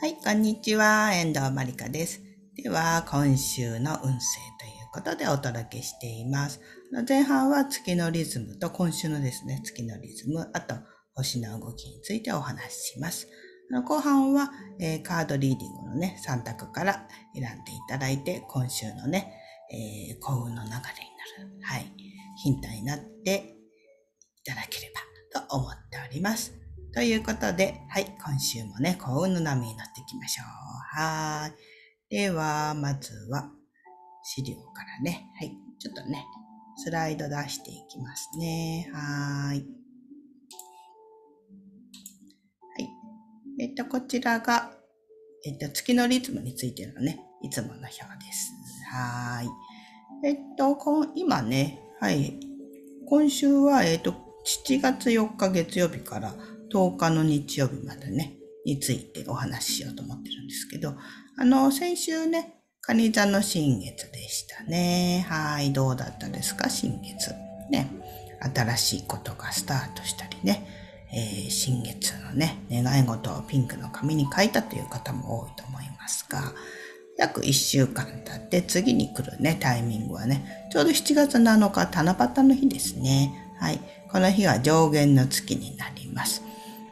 はい、こんにちは。遠藤まりかです。では、今週の運勢ということでお届けしています。前半は月のリズムと今週のですね、月のリズム、あと星の動きについてお話しします。後半は、えー、カードリーディングのね、3択から選んでいただいて、今週のね、えー、幸運の流れになる、はい、ヒントになっていただければと思っております。ということで、はい、今週もね、幸運の波になっていきましょう。はい。では、まずは、資料からね、はい、ちょっとね、スライド出していきますね。はい。はい。えっと、こちらが、えっと、月のリズムについてのね、いつもの表です。はい。えっと、今ね、はい。今週は、えっと、7月4日月曜日から10日の日曜日までね、についてお話ししようと思ってるんですけど、あの、先週ね、カニ座の新月でしたね。はい、どうだったですか、新月。ね、新しいことがスタートしたりね、えー、新月のね、願い事をピンクの紙に書いたという方も多いと思いますが、約1週間経って次に来るね、タイミングはね、ちょうど7月7日、七夕の日ですね。はい。この日は上限の月になります。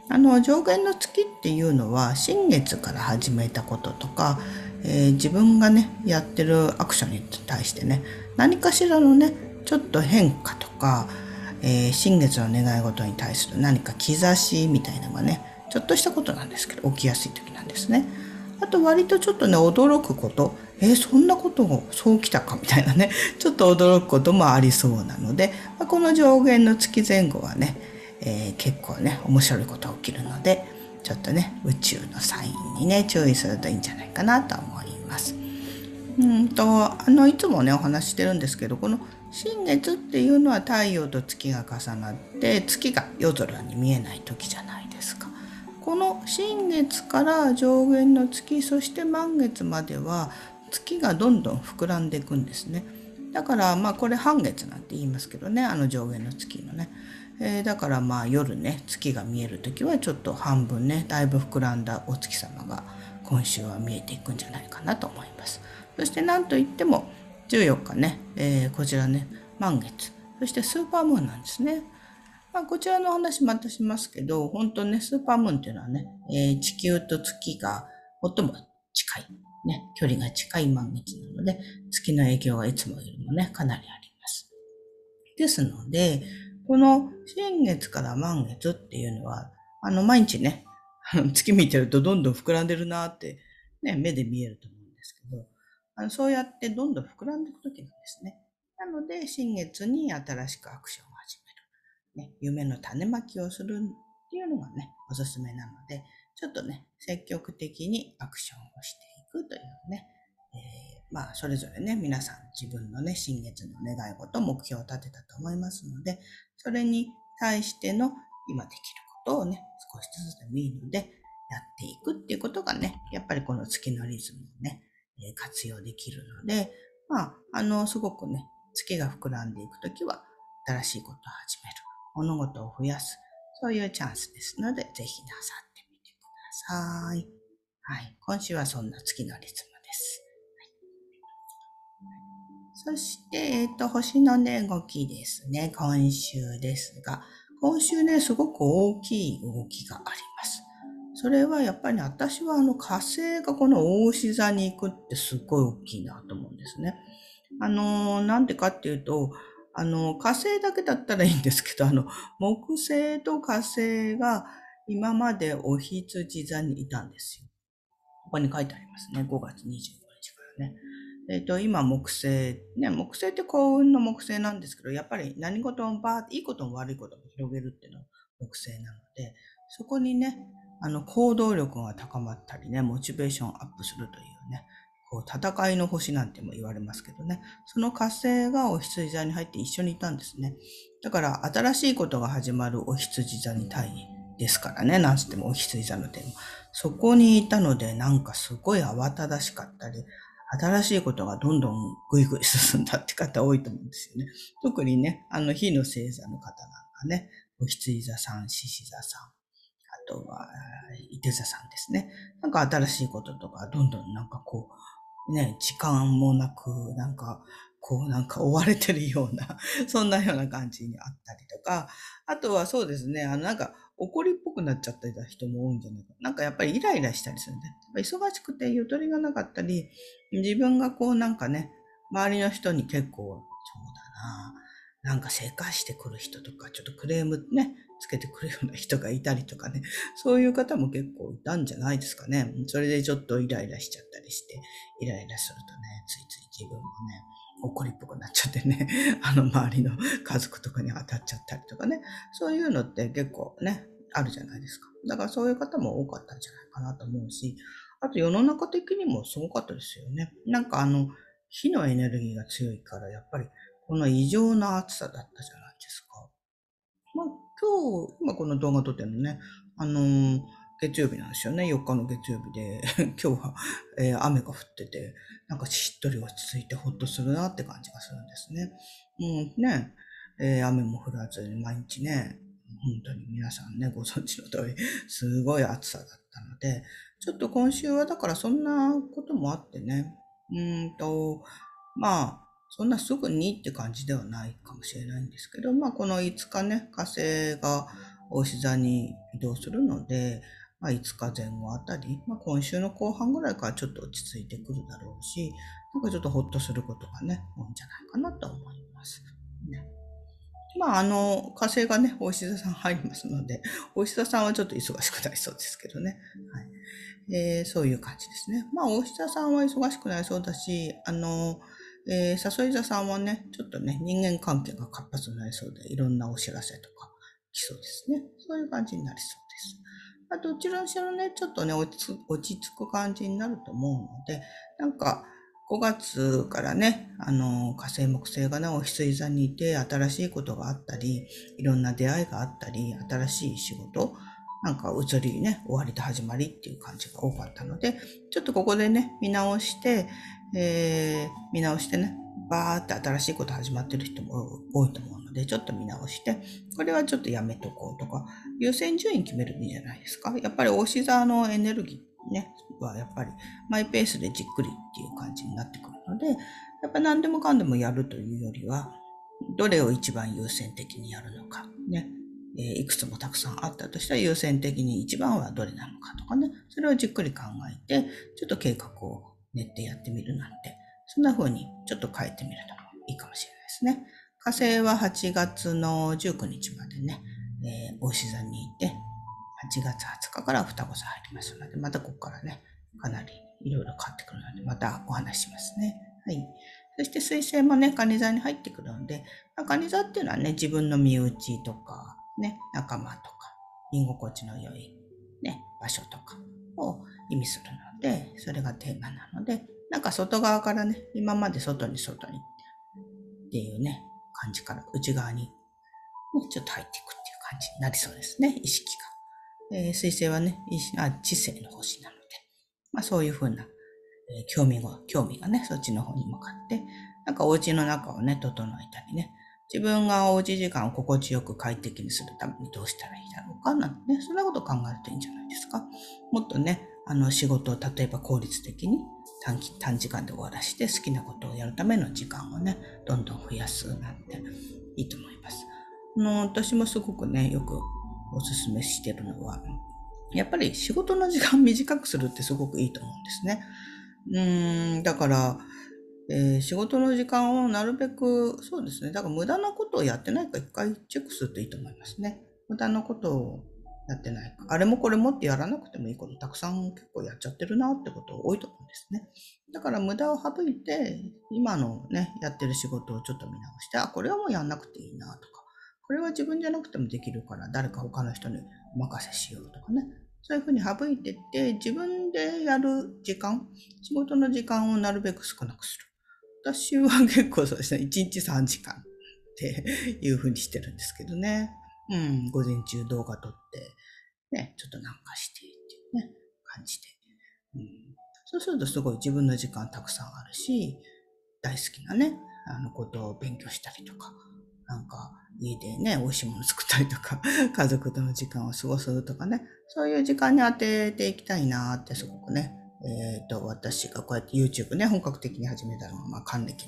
あの上限の月っていうのは新月から始めたこととか、えー、自分がねやってるアクションに対してね何かしらのねちょっと変化とか、えー、新月の願い事に対する何か兆しみたいなのがねちょっとしたことなんですけど起きやすい時なんですね。あと割とちょっとね驚くことえー、そんなことをそうきたかみたいなねちょっと驚くこともありそうなのでまあこの上限の月前後はねえー、結構ね面白いこと起きるのでちょっとね宇宙のサインにね注意するといいんじゃないかなと思います。うんとあのいつもねお話してるんですけどこの新月っていうのは太陽と月が重なって月が夜空に見えない時じゃないですか。この新月から上限の月そして満月までは月がどんどん膨らんでいくんですね。だからまあこれ半月なんて言いますけどねあの上限の月のね。えー、だからまあ夜ね月が見える時はちょっと半分ねだいぶ膨らんだお月様が今週は見えていくんじゃないかなと思います。そして何といっても14日ね、えー、こちらね満月そしてスーパームーンなんですね。まあ、こちらの話またしますけど本当ねスーパームーンっていうのはね、えー、地球と月が最も近い、ね、距離が近い満月なので月の影響がいつもよりもねかなりあります。ですのでこの新月から満月っていうのは、あの、毎日ね、月見てるとどんどん膨らんでるなって、ね、目で見えると思うんですけど、あのそうやってどんどん膨らんでいくときなんですね。なので、新月に新しくアクションを始める。ね、夢の種まきをするっていうのがね、おすすめなので、ちょっとね、積極的にアクションをしていくというね、えー、まあ、それぞれね、皆さん自分のね、新月の願い事、目標を立てたと思いますので、それに対しての今できることをね、少しずつでもいいので、やっていくっていうことがね、やっぱりこの月のリズムをね、活用できるので、まあ、あの、すごくね、月が膨らんでいくときは、新しいことを始める。物事を増やす。そういうチャンスですので、ぜひなさってみてください。はい。今週はそんな月のリズムです。そして、えっ、ー、と、星のね、動きですね。今週ですが、今週ね、すごく大きい動きがあります。それはやっぱり、ね、私はあの火星がこの大牛座に行くってすごい大きいなと思うんですね。あの、なんでかっていうと、あの、火星だけだったらいいんですけど、あの、木星と火星が今までお羊座にいたんですよ。ここに書いてありますね。5月25日からね。えっ、と、今、木星。ね、木星って幸運の木星なんですけど、やっぱり何事もバーって、いいことも悪いことも広げるっていうのは木星なので、そこにね、あの、行動力が高まったりね、モチベーションアップするというね、こう、戦いの星なんても言われますけどね、その火星がお羊座に入って一緒にいたんですね。だから、新しいことが始まるお羊座に対ですからね、なんつってもお羊座の点も。そこにいたので、なんかすごい慌ただしかったり、新しいことがどんどんぐいぐい進んだって方多いと思うんですよね。特にね、あの、火の星座の方なんかね、お羊座さん、獅子座さん、あとは、伊手座さんですね。なんか新しいこととか、どんどんなんかこう、ね、時間もなく、なんか、こうなんか追われてるような、そんなような感じにあったりとか、あとはそうですね、あのなんか怒りっぽくなっちゃった人も多いんじゃないか。なんかやっぱりイライラしたりするんで、忙しくてゆとりがなかったり、自分がこうなんかね、周りの人に結構、そうだな、なんかせかしてくる人とか、ちょっとクレームね、つけてくるような人がいたりとかね、そういう方も結構いたんじゃないですかね。それでちょっとイライラしちゃったりして、イライラするとね、ついつい自分もね、怒りっぽくなっちゃってね、あの周りの家族とかに当たっちゃったりとかね、そういうのって結構ね、あるじゃないですか。だからそういう方も多かったんじゃないかなと思うし、あと世の中的にもすごかったですよね。なんかあの、火のエネルギーが強いから、やっぱりこの異常な暑さだったじゃないですか。まあ今日、今この動画撮ってるのね、あのー、月曜日なんですよね。4日の月曜日で、今日は、えー、雨が降ってて、なんかしっとり落ち着いてほっとするなって感じがするんですね。うん、ね、えー、雨も降らずに毎日ね、本当に皆さんね、ご存知の通り、すごい暑さだったので、ちょっと今週はだからそんなこともあってね、うんと、まあ、そんなすぐにって感じではないかもしれないんですけど、まあこの5日ね、火星が大志座に移動するので、まあ、5日前後あたり、まあ、今週の後半ぐらいからちょっと落ち着いてくるだろうし、なんかちょっとほっとすることがね、多いんじゃないかなと思います。ね、まあ、あの、火星がね、大石座さん入りますので、大石座さんはちょっと忙しくなりそうですけどね。はい。えー、そういう感じですね。まあ、大石座さんは忙しくなりそうだし、あの、えー、誘い座さんはね、ちょっとね、人間関係が活発になりそうで、いろんなお知らせとか来そうですね。そういう感じになりそうです。まあ、どちらにしろね、ちょっとね落ち、着く感じになると思うので、なんか、5月からね、あの、火星木星がね、お羊座にいて、新しいことがあったり、いろんな出会いがあったり、新しい仕事、なんか移りね、終わりと始まりっていう感じが多かったので、ちょっとここでね、見直して、えー、見直してね、バーって新しいこと始まってる人も多いと思うので、ちょっと見直して、これはちょっとやめとこうとか、優先順位決めるんじゃないですか？やっぱり大志座のエネルギーね、はやっぱりマイペースでじっくりっていう感じになってくるので、やっぱ何でもかんでもやるというよりは、どれを一番優先的にやるのか、ね、え、いくつもたくさんあったとしたら優先的に一番はどれなのかとかね、それをじっくり考えて、ちょっと計画を練ってやってみるなんて、そんな風にちょっと変えてみるのもいいかもしれないですね。火星は8月の19日までね、えー、大志座にいて、8月20日から双子座入りますので、またここからね、かなりいろいろ変わってくるので、またお話しますね。はい。そして水星もね、蟹座に入ってくるので、ま、蟹座っていうのはね、自分の身内とか、ね、仲間とか、居心地の良い、ね、場所とかを意味するので、それがテーマなので、なんか外側からね、今まで外に外にっていうね、感じから内側に、ね、ちょっと入っていくっていう感じになりそうですね、意識が。えー、水星はね、あ知性の星なので、まあそういうふうな、えー、興味が、興味がね、そっちの方に向かって、なんかお家の中をね、整えたりね、自分がおうち時間を心地よく快適にするためにどうしたらいいだろうかなんてね、そんなこと考えるといいんじゃないですか。もっとね、あの仕事を例えば効率的に短期短時間で終わらして好きなことをやるための時間をね、どんどん増やすなんていいと思います。あの私もすごくね、よくおすすめしてるのは、やっぱり仕事の時間 短くするってすごくいいと思うんですね。うーん、だから、えー、仕事の時間をなるべく、そうですね。だから無駄なことをやってないか一回チェックするといいと思いますね。無駄なことをやってないか。あれもこれもってやらなくてもいいことたくさん結構やっちゃってるなってこと多いと思うんですね。だから無駄を省いて、今のね、やってる仕事をちょっと見直して、あ、これはもうやんなくていいなとか、これは自分じゃなくてもできるから誰か他の人にお任せしようとかね。そういうふうに省いてって、自分でやる時間、仕事の時間をなるべく少なくする。私は結構そうですね、1日3時間っていうふうにしてるんですけどね。うん、午前中動画撮って、ね、ちょっとなんかしてっていうね、感じで。うん、そうするとすごい自分の時間たくさんあるし、大好きなね、あのことを勉強したりとか、なんか家でね、美味しいもの作ったりとか、家族との時間を過ごすとかね、そういう時間に当てていきたいなってすごくね、えっ、ー、と、私がこうやって YouTube ね、本格的に始めたのは、まあ、還暦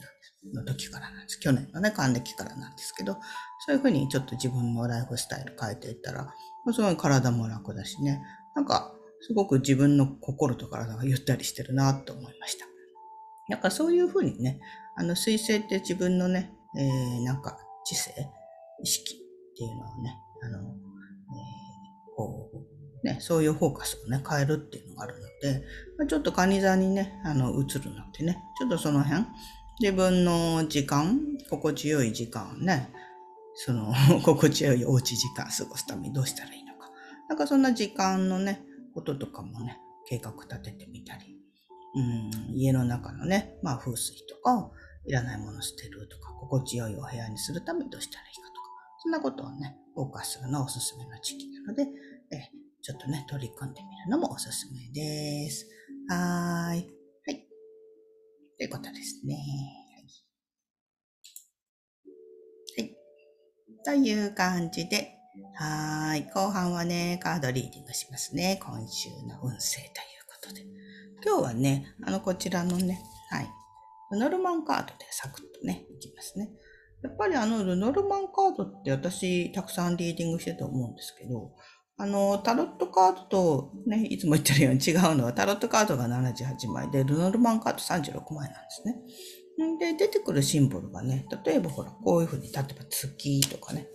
の時からなんです。去年のね、還暦からなんですけど、そういうふうにちょっと自分のライフスタイル変えていったら、すごい体も楽だしね、なんか、すごく自分の心と体がゆったりしてるなと思いました。なんかそういうふうにね、あの、水星って自分のね、えー、なんか知性、意識っていうのをね、あの、ね、そういうフォーカスをね、変えるっていうのがあるので、まあ、ちょっとカニ座にね、あの、映るのでね、ちょっとその辺、自分の時間、心地よい時間をね、その、心地よいおうち時間過ごすためにどうしたらいいのか。なんかそんな時間のね、こととかもね、計画立ててみたり、うん、家の中のね、まあ風水とか、いらないもの捨てるとか、心地よいお部屋にするためにどうしたらいいかとか、そんなことをね、フォーカスするのはおすすめの時期なので、えちょっとね、取り組んでみるのもおすすめです。はーい。はい。ということですね。はい。はい。という感じで、はい。後半はね、カードリーディングしますね。今週の運勢ということで。今日はね、あの、こちらのね、はい。ルノルマンカードでサクッとね、いきますね。やっぱりあの、ルノルマンカードって私、たくさんリーディングしてて思うんですけど、あの、タロットカードとね、いつも言ってるように違うのは、タロットカードが78枚で、ルノルマンカード36枚なんですね。んで、出てくるシンボルがね、例えばほら、こういうふうに、例えば月とかね、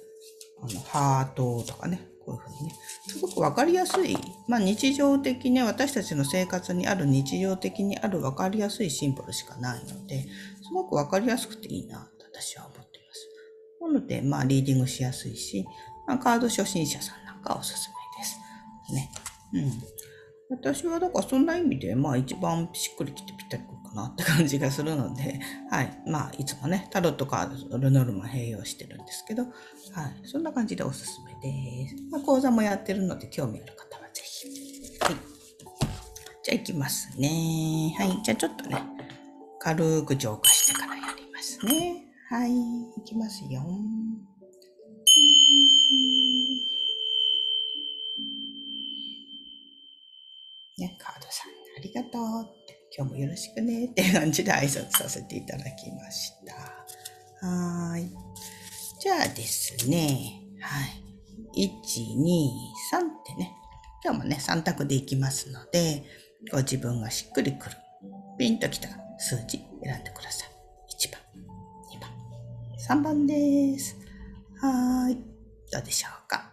あの、ハートとかね、こういうふうにね、すごくわかりやすい、まあ日常的に、私たちの生活にある日常的にあるわかりやすいシンボルしかないので、すごくわかりやすくていいなと私は思っています。なので、まあリーディングしやすいし、まあ、カード初心者さんなんかおすすめです。ね。うん。私はだからそんな意味で、まあ一番しっくりきてぴったりくるかなって感じがするので、はい。まあいつもね、タロットカードとルノルマ併用してるんですけど、はい。そんな感じでおすすめです。まあ講座もやってるので興味ある方はぜひ。はい。じゃあ行きますね。はい。じゃあちょっとね、軽く浄化してからやりますね。はい。行きますよ。ね、カードさんありがとうって、今日もよろしくねって感じで挨拶させていただきました。はい。じゃあですね、はい。1、2、3ってね、今日もね、3択でいきますので、ご自分がしっくりくる、ピンときた数字選んでください。1番、2番、3番です。はい。どうでしょうか？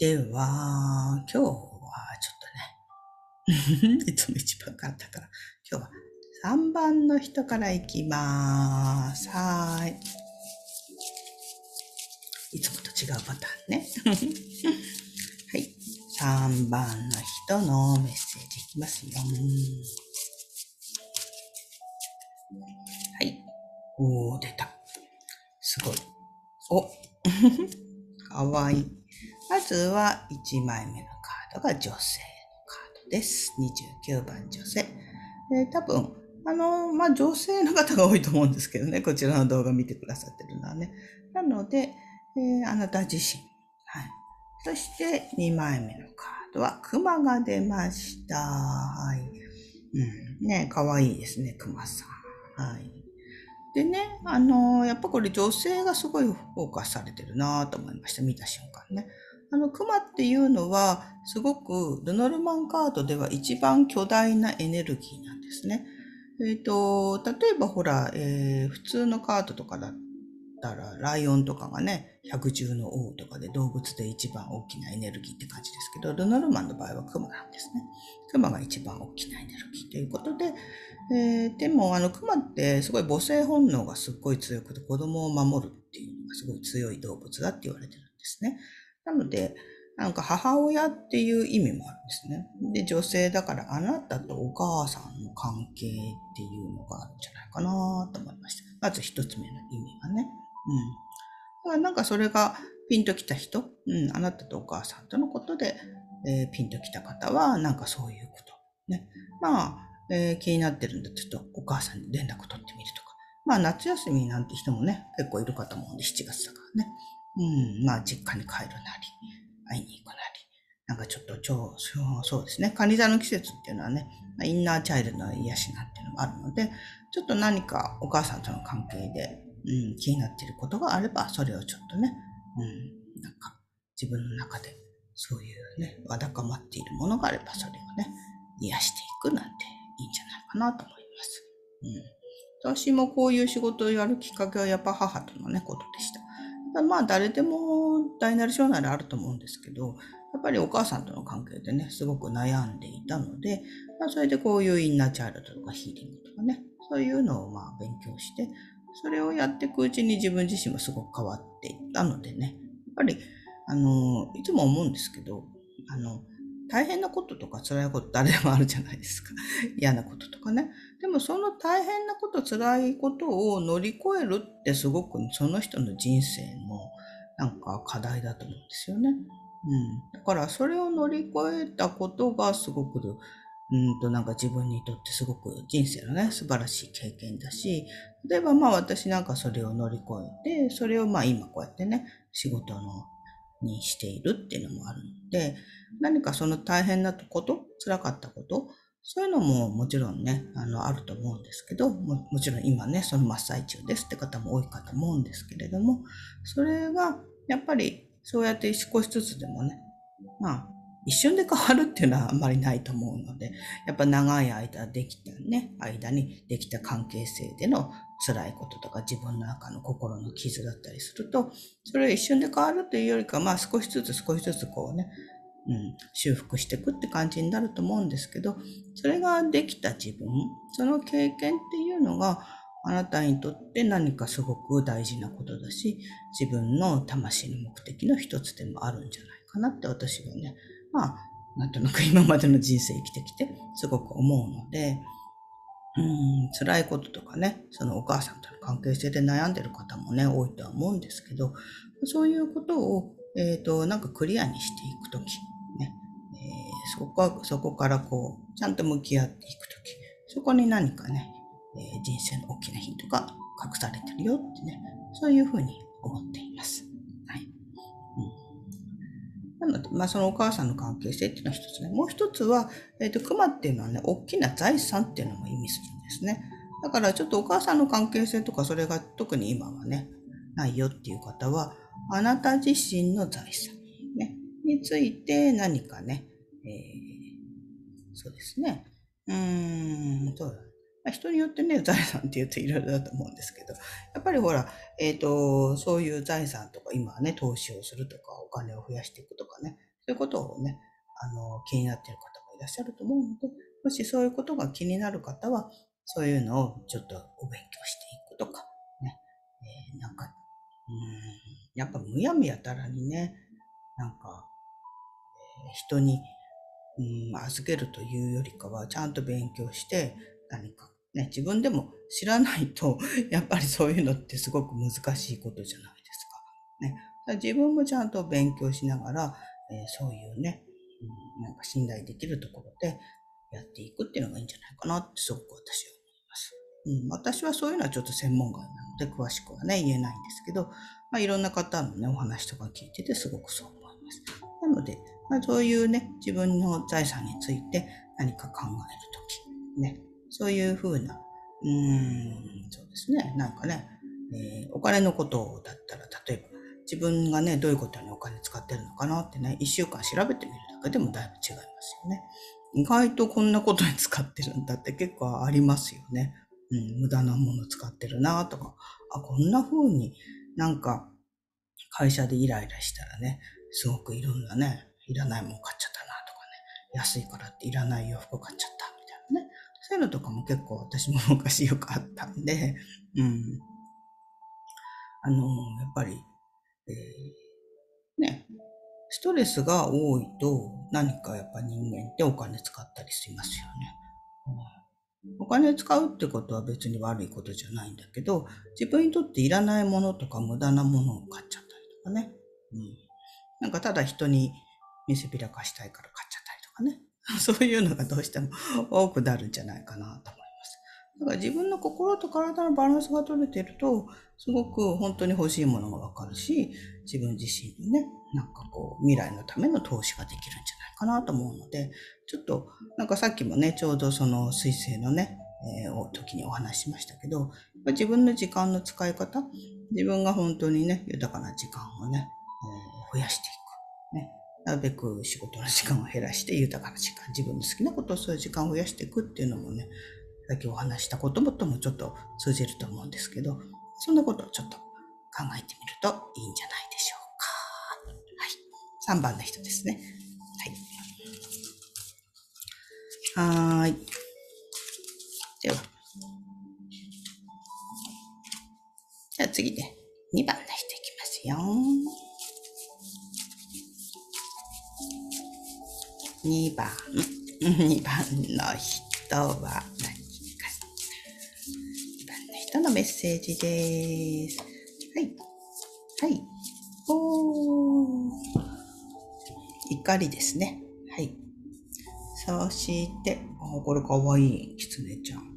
では、今日はちょっとね、いつも一番簡単から、今日は3番の人からいきまーす。はい。いつもと違うパターンね。はい。3番の人のメッセージいきますよ。はい。おー、出た。すごい。お、かわいい。まずは1枚目のカードが女性のカードです。29番女性。えー、多分、あの、まあ、女性の方が多いと思うんですけどね、こちらの動画見てくださってるのはね。なので、えー、あなた自身。はい。そして2枚目のカードは熊が出ました。はい。うん。ね、かわいいですね、熊さん。はい。でね、あのー、やっぱこれ女性がすごいフォーカスされてるなと思いました。見た瞬間ね。あの、クマっていうのは、すごくルノルマンカードでは一番巨大なエネルギーなんですね。えっ、ー、と、例えばほら、えー、普通のカードとかだったら、ライオンとかがね、百獣の王とかで動物で一番大きなエネルギーって感じですけど、ルノルマンの場合はクマなんですね。クマが一番大きなエネルギーということで、えー、でも、あの、クマってすごい母性本能がすっごい強くて、子供を守るっていうのがすごい強い動物だって言われてるんですね。なので、なんか母親っていう意味もあるんですね。で、女性だからあなたとお母さんの関係っていうのがあるんじゃないかなと思いました。まず一つ目の意味はね。うん。だからなんかそれがピンときた人、うん、あなたとお母さんとのことで、えー、ピンときた方は、なんかそういうこと。ね。まあ、えー、気になってるんだって言うと、お母さんに連絡取ってみるとか、まあ夏休みなんて人もね、結構いるかと思うんで、7月だからね。うん、まあ実家に帰るなり、会いに行くなり。なんかちょっと超、そうそうですね。カニ座の季節っていうのはね、インナーチャイルドの癒しなんていうのがあるので、ちょっと何かお母さんとの関係で、うん、気になっていることがあれば、それをちょっとね、うん、なんか自分の中でそういうね、わだかまっているものがあれば、それをね、癒していくなんていいんじゃないかなと思います。うん。私もこういう仕事をやるきっかけはやっぱ母とのね、ことでした。まあ誰でも大なり小なりあると思うんですけど、やっぱりお母さんとの関係でね、すごく悩んでいたので、まあ、それでこういうインナーチャイルドとかヒーリングとかね、そういうのをまあ勉強して、それをやっていくうちに自分自身もすごく変わっていったのでね、やっぱり、あの、いつも思うんですけど、あの、大変なこととか辛いこと誰でもあるじゃないですか。嫌なこととかね。でもその大変なこと、辛いことを乗り越えるってすごくその人の人生のなんか課題だと思うんですよね。うん。だからそれを乗り越えたことがすごく、うんとなんか自分にとってすごく人生のね、素晴らしい経験だし、例えばまあ私なんかそれを乗り越えて、それをまあ今こうやってね、仕事のにしているっていうのもあるので、何かその大変なこと、辛かったこと、そういうのももちろんね、あの、あると思うんですけど、ももちろん今ね、その真っ最中ですって方も多いかと思うんですけれども、それがやっぱりそうやって少しずつでもね、まあ、一瞬で変わるっていうのはあんまりないと思うので、やっぱ長い間できたね、間にできた関係性での辛いこととか自分の中の心の傷だったりすると、それを一瞬で変わるというよりか、まあ少しずつ少しずつこうね、うん、修復していくって感じになると思うんですけど、それができた自分、その経験っていうのが、あなたにとって何かすごく大事なことだし、自分の魂の目的の一つでもあるんじゃないかなって私はね、まあ、なんとなく 今までの人生生きてきてすごく思うので、うん、辛いこととかね、そのお母さんとの関係性で悩んでる方もね、多いとは思うんですけど、そういうことを、えっ、ー、と、なんかクリアにしていくとき、そこは、そこからこう、ちゃんと向き合っていくとき、そこに何かね、えー、人生の大きなヒントが隠されてるよってね、そういうふうに思っています。はい。うん、なので、まあ、そのお母さんの関係性っていうのは一つね。もう一つは、えっ、ー、と、熊っていうのはね、大きな財産っていうのも意味するんですね。だからちょっとお母さんの関係性とか、それが特に今はね、ないよっていう方は、あなた自身の財産、ね、について何かね、えー、そうですね。うーん、そうだ人によってね、財産って言うといろいろだと思うんですけど、やっぱりほら、えっ、ー、と、そういう財産とか、今はね、投資をするとか、お金を増やしていくとかね、そういうことをね、あの、気になっている方もいらっしゃると思うので、もしそういうことが気になる方は、そういうのをちょっとお勉強していくとか、ね、えー、なんか、うん、やっぱむやみやたらにね、なんか、えー、人に、うん、預けるというよりかは、ちゃんと勉強して、何かね、自分でも知らないと、やっぱりそういうのってすごく難しいことじゃないですか。ね、自分もちゃんと勉強しながら、えー、そういうね、うん、なんか信頼できるところでやっていくっていうのがいいんじゃないかなってすごく私は思います。うん、私はそういうのはちょっと専門外なので詳しくはね、言えないんですけど、まあ、いろんな方のね、お話とか聞いててすごくそう思います。なので、まあ、そういうね、自分の財産について何か考えるとき、ね、そういうふうな、うーん、そうですね。なんかね、えー、お金のことだったら、例えば、自分がね、どういうことにお金使ってるのかなってね、一週間調べてみるだけでもだいぶ違いますよね。意外とこんなことに使ってるんだって結構ありますよね。うん、無駄なもの使ってるなとか、あ、こんな風になんか会社でイライラしたらね、すごくいろんなね、いらないもん買っちゃったなとかね、安いからっていらない洋服買っちゃったみたいなね。そういうのとかも結構私も昔よくあったんで、うん。あの、やっぱり、えー、ね、ストレスが多いと何かやっぱ人間ってお金使ったりしますよね。お金使うってことは別に悪いことじゃないんだけど、自分にとっていらないものとか無駄なものを買っちゃったりとかね。うん。なんかただ人に見せびらかしたいから買っちゃったりとかね。そういうのがどうしても多くなるんじゃないかなと思います。だから自分の心と体のバランスが取れてると、すごく本当に欲しいものがわかるし、自分自身のね、なんかこう、未来のための投資ができるんじゃないかなと思うので、ちょっと、なんかさっきもね、ちょうどその水星のね、えー、時にお話ししましたけど、自分の時間の使い方、自分が本当にね、豊かな時間をね、えー、増やしていく。なるべく仕事の時間を減らして豊かな時間、自分の好きなことをそういう時間を増やしていくっていうのもね、さっきお話したこともともちょっと通じると思うんですけど、そんなことをちょっと考えてみるといいんじゃないでしょうか。はい。3番の人ですね。はい。はい。では。じゃあ次ね、2番の人いきますよ。2番。2番の人は何人のメッセージです。はい。はい。おー。怒りですね。はい。そして、あ、これかわいい。キツネちゃん。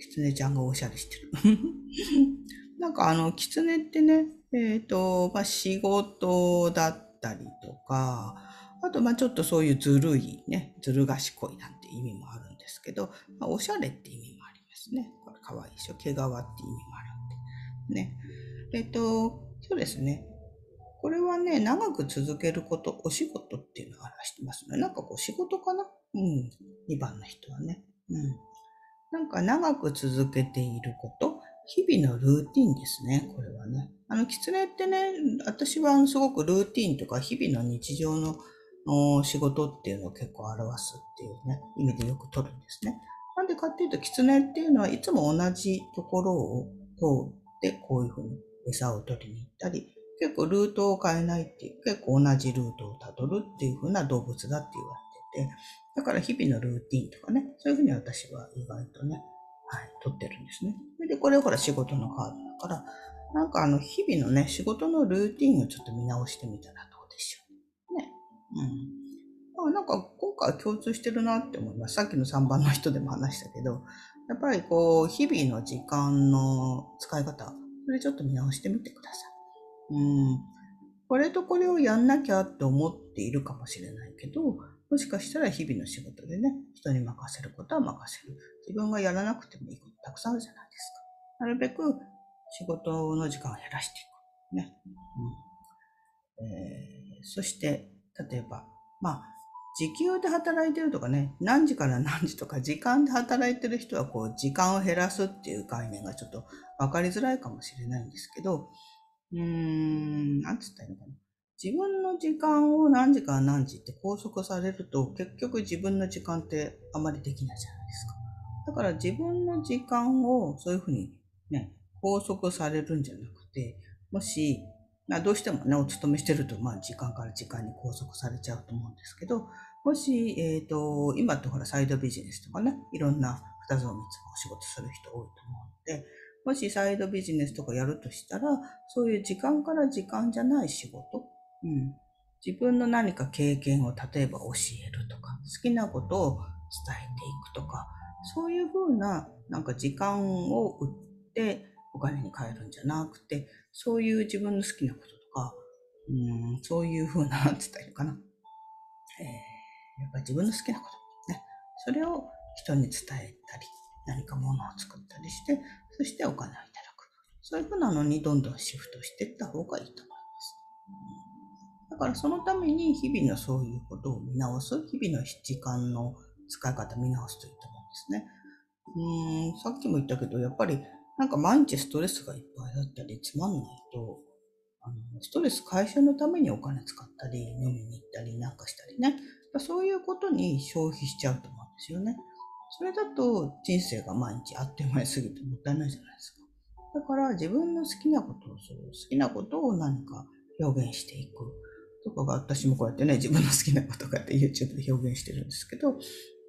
キツネちゃんがおしゃれしてる。なんかあの、キツネってね、えっ、ー、と、まあ、仕事だったりとか、あと、まあ、ちょっとそういうずるいね、ずる賢いなんて意味もあるんですけど、まあ、おしゃれって意味もありますね。これかわいいでしょ。毛皮って意味もあるんでね。えっと、そうですね。これはね、長く続けること、お仕事っていうのを表してますね。なんかこう仕事かな？うん。2番の人はね。うん。なんか長く続けていること、日々のルーティンですね、これはね。あの、狐ってね、私はすごくルーティンとか日々の日常の仕事っていうのを結構表すっていうね、意味でよく取るんですね。なんでかっていうと、狐っていうのはいつも同じところを通ってこういうふうに餌を取りに行ったり、結構ルートを変えないっていう、結構同じルートをたどるっていうふうな動物だって言われてて、だから日々のルーティンとかね、そういうふうに私は意外とね、はい、取ってるんですね。で、これほら仕事のカードだから、なんかあの日々のね、仕事のルーティンをちょっと見直してみたらどうでしょう。ね。うん。なんか今回共通してるなって思います。さっきの3番の人でも話したけど、やっぱりこう、日々の時間の使い方、それちょっと見直してみてください。うん。これとこれをやんなきゃって思っているかもしれないけど、もしかしたら日々の仕事でね、人に任せることは任せる。自分がやらなくてもいいことたくさんあるじゃないですか。なるべく仕事の時間を減らしていく。ね。うんえー、そして、例えば、まあ、時給で働いてるとかね、何時から何時とか時間で働いてる人はこう時間を減らすっていう概念がちょっと分かりづらいかもしれないんですけど、うーん、なんつったらいいのかな。自分の時間を何時から何時って拘束されると結局自分の時間ってあまりできないじゃないですか。だから自分の時間をそういうふうにね、拘束されるんじゃなくて、もしまあ、どうしてもね、お勤めしてると、まあ、時間から時間に拘束されちゃうと思うんですけど、もし、えっ、ー、と、今ってほら、サイドビジネスとかね、いろんな二つを三つもお仕事する人多いと思うので、もしサイドビジネスとかやるとしたら、そういう時間から時間じゃない仕事、うん。自分の何か経験を例えば教えるとか、好きなことを伝えていくとか、そういうふうな、なんか時間を売ってお金に変えるんじゃなくて、そういう自分の好きなこととか、うん、そういうふうな、なんつったらいいのかな。えー、やっぱり自分の好きなこと、ね。それを人に伝えたり、何か物を作ったりして、そしてお金をいただく。そういうふうなのにどんどんシフトしていった方がいいと思います。だからそのために日々のそういうことを見直す、日々の時間の使い方見直すといいと思うんですね。うん、さっきも言ったけど、やっぱりなんか毎日ストレスがいっぱいあったり、つまんないと、あのストレス解消のためにお金使ったり、飲みに行ったりなんかしたりね。そういうことに消費しちゃうと思うんですよね。それだと人生が毎日あっという間に過ぎてもったいないじゃないですか。だから自分の好きなことをする。好きなことを何か表現していく。とかが私もこうやってね、自分の好きなことかって YouTube で表現してるんですけど、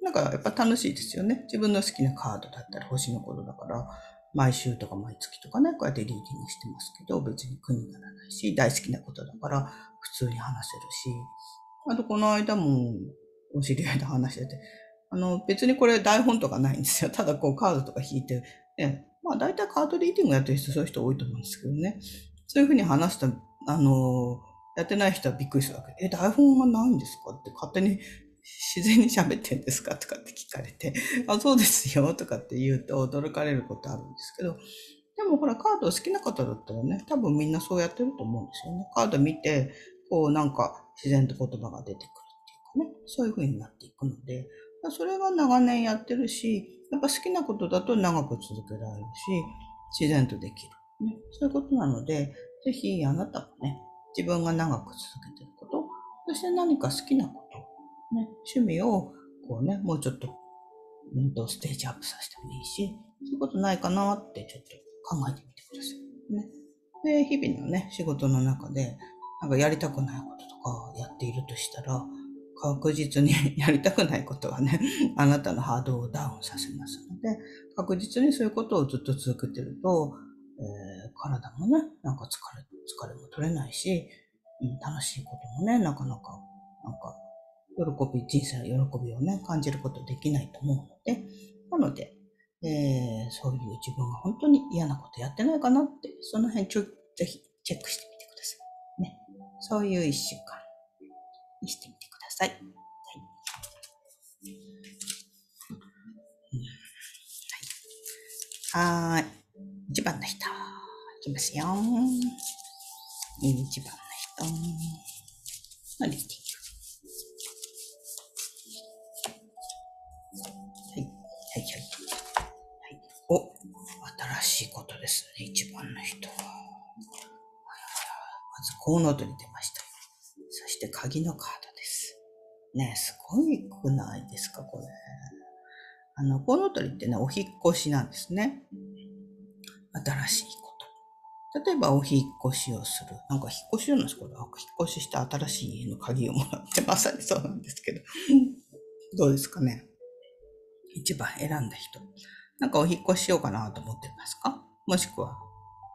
なんかやっぱ楽しいですよね。自分の好きなカードだったり星のことだから、毎週とか毎月とかね、こうやってリーディングしてますけど、別に苦にならないし、大好きなことだから普通に話せるし、あとこの間もお知り合いと話してて、あの、別にこれ台本とかないんですよ。ただこうカードとか引いて、ね、まあ大体カードリーディングやってる人そういう人多いと思うんですけどね。そういうふうに話すと、あの、やってない人はびっくりするわけ。え、台本がないんですか？って勝手に自然に喋ってんですか？とかって聞かれて、あ、そうですよとかって言うと驚かれることあるんですけど、でもほらカード好きな方だったらね、多分みんなそうやってると思うんですよね。カード見て、こうなんか自然と言葉が出てくるっていうかね、そういう風になっていくので、それが長年やってるし、やっぱ好きなことだと長く続けられるし、自然とできる。ね、そういうことなので、ぜひあなたもね、自分が長く続けてること、そして何か好きなこと、ね、趣味をこうね、もうちょっと、んと、ステージアップさせてもいいし、そういうことないかなってちょっと考えてみてください。ね。で、日々のね、仕事の中で、なんかやりたくないこととかやっているとしたら、確実に やりたくないことはね、あなたのハードをダウンさせますので、確実にそういうことをずっと続けてると、体もね、なんか疲れ、疲れも取れないし、うん、楽しいこともね、なかなか、なんか、喜び、人生の喜びをね、感じることできないと思うので、なので、えー、そういう自分が本当に嫌なことやってないかなって、その辺ちょ、ぜひチェックしてみてください。ね。そういう一週間にしてみてください。はい。はい。一番の人。きますよ。一番の人のリーディング。お、新しいことですね、一番の人は。まず、コウノトリ出ました。そして、鍵のカードです。ねすごいくないですか、これ。あの、コウノトリってね、お引越しなんですね。新しい。例えば、お引越しをする。なんか、引っ越しなんです、これ。引っ越しして新しい家の鍵をもらって、まさにそうなんですけど。どうですかね。一番選んだ人。なんかお引越ししようかなと思ってますか？もしくは、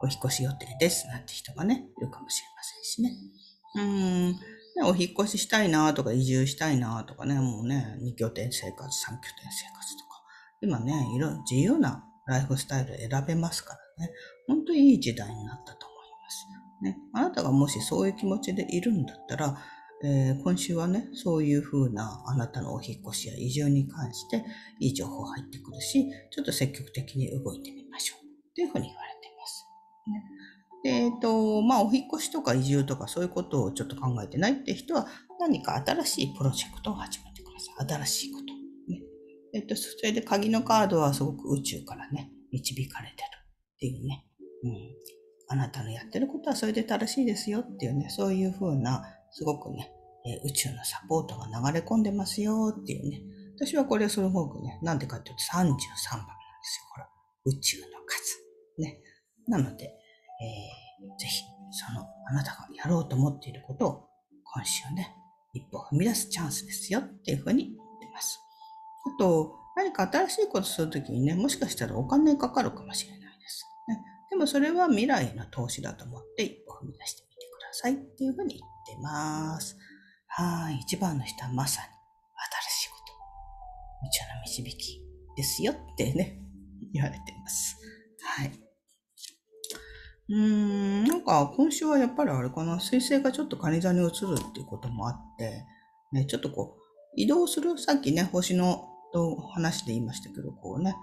お引越し予定ですなんて人がね、いるかもしれませんしね。うーん、ね、お引越ししたいなとか移住したいなとかね、もうね、2拠点生活、3拠点生活とか、今ね、いろ自由なライフスタイル選べますからね、本当にいい時代になったと思います。ね、あなたがもしそういう気持ちでいるんだったら、えー、今週はね、そういう風なあなたのお引越しや移住に関していい情報入ってくるし、ちょっと積極的に動いてみましょう。っていう風に言われています。ね、で、えっ、と、まあ、お引越しとか移住とかそういうことをちょっと考えてないって人は、何か新しいプロジェクトを始めてください。新しいこと。ね。えっ、と、それで鍵のカードはすごく宇宙からね、導かれてるっていうね。うん。あなたのやってることはそれで正しいですよっていうね、そういう風なすごくね、え宇宙のサポートが流れ込んでますよっていうね。私はこれすごくね、なんでかっていうと33番なんですよ。ほら、宇宙の数。ね。なので、えー、ぜひ、その、あなたがやろうと思っていることを、今週ね、一歩踏み出すチャンスですよっていうふうに言ってます。あと、何か新しいことするときにね、もしかしたらお金かかるかもしれないで。もそれは未来の投資だと思って一歩踏み出してみてくださいっていうふうに言ってます。はい。一番の人はまさに新しいこと。宇宙の導きですよってね、言われてます。はい。うーん、なんか今週はやっぱりあれかな、彗星がちょっと蟹座に移るっていうこともあって、ね、ちょっとこう、移動する、さっきね、星の話で言いましたけど、こうね、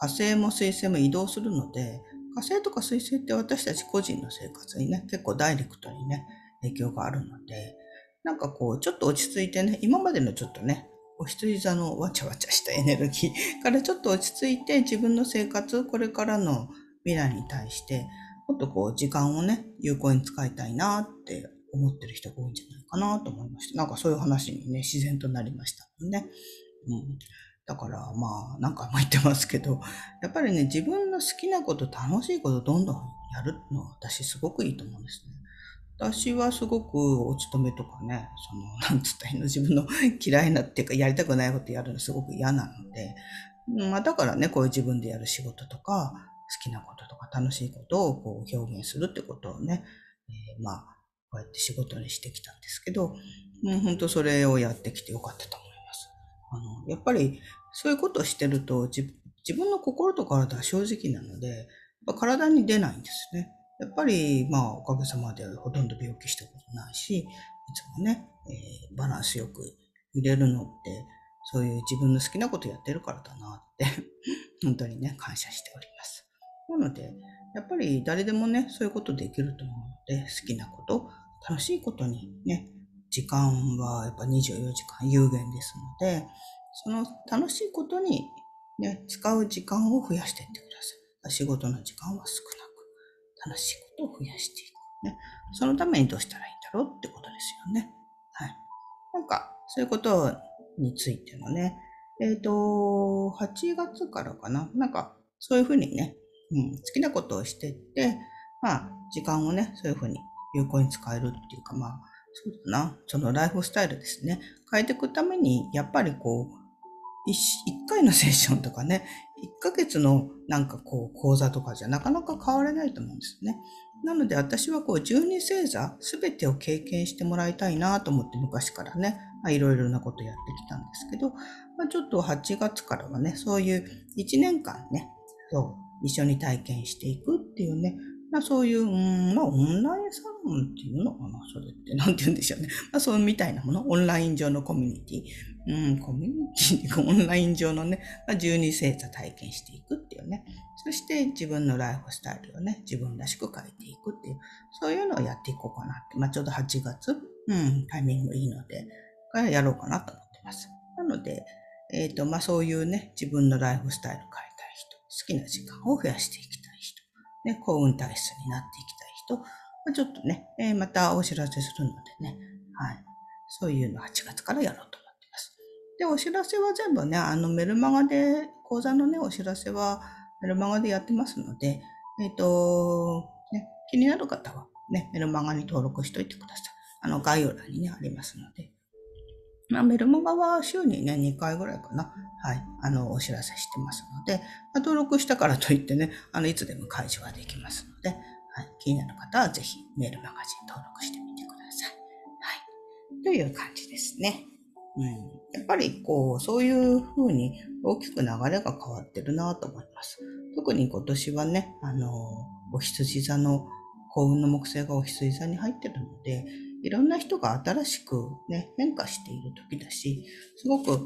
火星も水星も移動するので、火星とか水星って私たち個人の生活にね、結構ダイレクトにね、影響があるので、なんかこう、ちょっと落ち着いてね、今までのちょっとね、お羊座のわちゃわちゃしたエネルギー からちょっと落ち着いて自分の生活、これからの未来に対して、もっとこう、時間をね、有効に使いたいなって思ってる人が多いんじゃないかなと思いました。なんかそういう話にね、自然となりましたね。うん。だからまあ、何回も言ってますけど、やっぱりね、自分の好きなこと、楽しいことどんどんやるのは私すごくいいと思うんですね。私はすごくお勤めとかね、その、なんつったらいいの、自分の嫌いなっていうか、やりたくないことやるのすごく嫌なので、まあだからね、こういう自分でやる仕事とか、好きなこととか楽しいことをこう表現するってことをね、えー、まあ、こうやって仕事にしてきたんですけど、もう本当それをやってきてよかったと思います。あの、やっぱりそういうことをしてると自分の心と体は正直なので、やっぱ体に出ないんですね。やっぱり、まあ、おかげさまでほとんど病気したことないし、いつもね、えー、バランスよく入れるのって、そういう自分の好きなことやってるからだなって 本当にね、感謝しております。なので、やっぱり誰でもね、そういうことできると思うので、好きなこと、楽しいことにね、時間はやっぱ24時間有限ですので、その楽しいことにね、使う時間を増やしていってください。仕事の時間は少なく、楽しいことを増やしていく。ね。そのためにどうしたらいいんだろうってことですよね。はい。なんか、そういうことについてのね、えっ、ー、と、8月からかな。なんか、そういうふうにね、うん、好きなことをしていって、まあ、時間をね、そういうふうに有効に使えるっていうか、まあ、そうだな、そのライフスタイルですね。変えていくために、やっぱりこう、一回の セッションとかね、一ヶ月のなんかこう講座とかじゃなかなか変われないと思うんですね。なので私はこう十二星座すべてを経験してもらいたいなと思って昔からね、いろいろなことやってきたんですけど、まあ、ちょっと8月からはね、そういう1年間ね、そう一緒に体験していくっていうね、まあそういう、うん、まあオンラインサロンっていうのかなそれって。なんて言うんでしょうね。まあそうみたいなもの。オンライン上のコミュニティ。うん、コミュニティ、オンライン上のね、まあ、12星座体験していくっていうね。そして自分のライフスタイルをね、自分らしく変えていくっていう、そういうのをやっていこうかなって。まあちょうど8月、うん、タイミングいいので、からやろうかなと思ってます。なので、えっ、ー、と、まあそういうね、自分のライフスタイル変えたい人、好きな時間を増やしていきたい、ね、幸運体質になっていきたい人、まあ、ちょっとね、えー、またお知らせするのでね、はい。そういうの8月からやろうと思ってます。で、お知らせは全部ね、あのメルマガで、講座のね、お知らせはメルマガでやってますので、えっ、ー、と、ね、気になる方はね、メルマガに登録しといてください。あの、概要欄にね、ありますので。まあ、メルマガは週にね、2回ぐらいかな。はい。あの、お知らせしてますので、まあ、登録したからといってね、あの、いつでも解除はできますので、はい。気になる方はぜひメールマガジン登録してみてください。はい。という感じですね。うん。やっぱり、こう、そういう風に大きく流れが変わってるなと思います。特に今年はね、あの、お羊座の幸運の木星がお羊座に入ってるので、いろんな人が新しくね、変化している時だし、すごく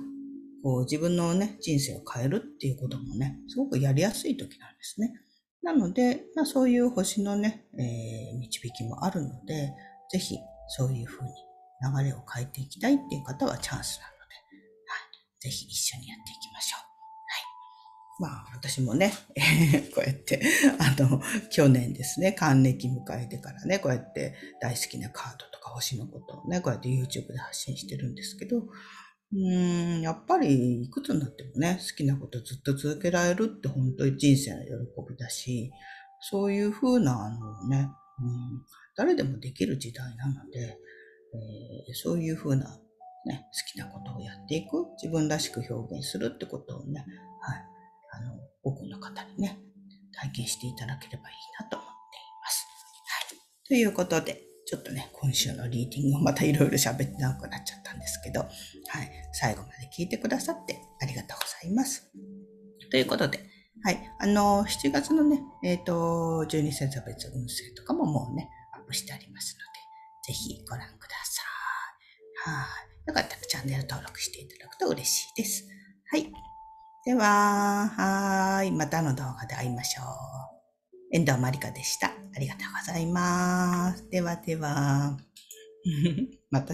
こう自分のね、人生を変えるっていうこともね、すごくやりやすい時なんですね。なので、まあ、そういう星のね、えー、導きもあるので、ぜひそういうふうに流れを変えていきたいっていう方はチャンスなので、はい、ぜひ一緒にやっていきましょう。まあ、私もね、こうやって、あの、去年ですね、還暦迎えてからね、こうやって大好きなカードとか星のことをね、こうやって YouTube で発信してるんですけど、うーん、やっぱりいくつになってもね、好きなことずっと続けられるって本当に人生の喜びだし、そういう風なあのね、うん、誰でもできる時代なので、えー、そういう風な、ね、好きなことをやっていく、自分らしく表現するってことをね、はい、多くの方にね、体験していただければいいなと思っています。はい。ということで、ちょっとね、今週のリーディングをまたいろいろ喋ってなくなっちゃったんですけど、はい、最後まで聞いてくださってありがとうございます。ということで、はい、あの、7月のね、えっ、ー、と、12星座別運勢とかももうね、アップしてありますので、ぜひご覧ください。はい。よかったらチャンネル登録していただくと嬉しいです。はい。では、はい。またの動画で会いましょう。遠藤まりかでした。ありがとうございます。ではでは。また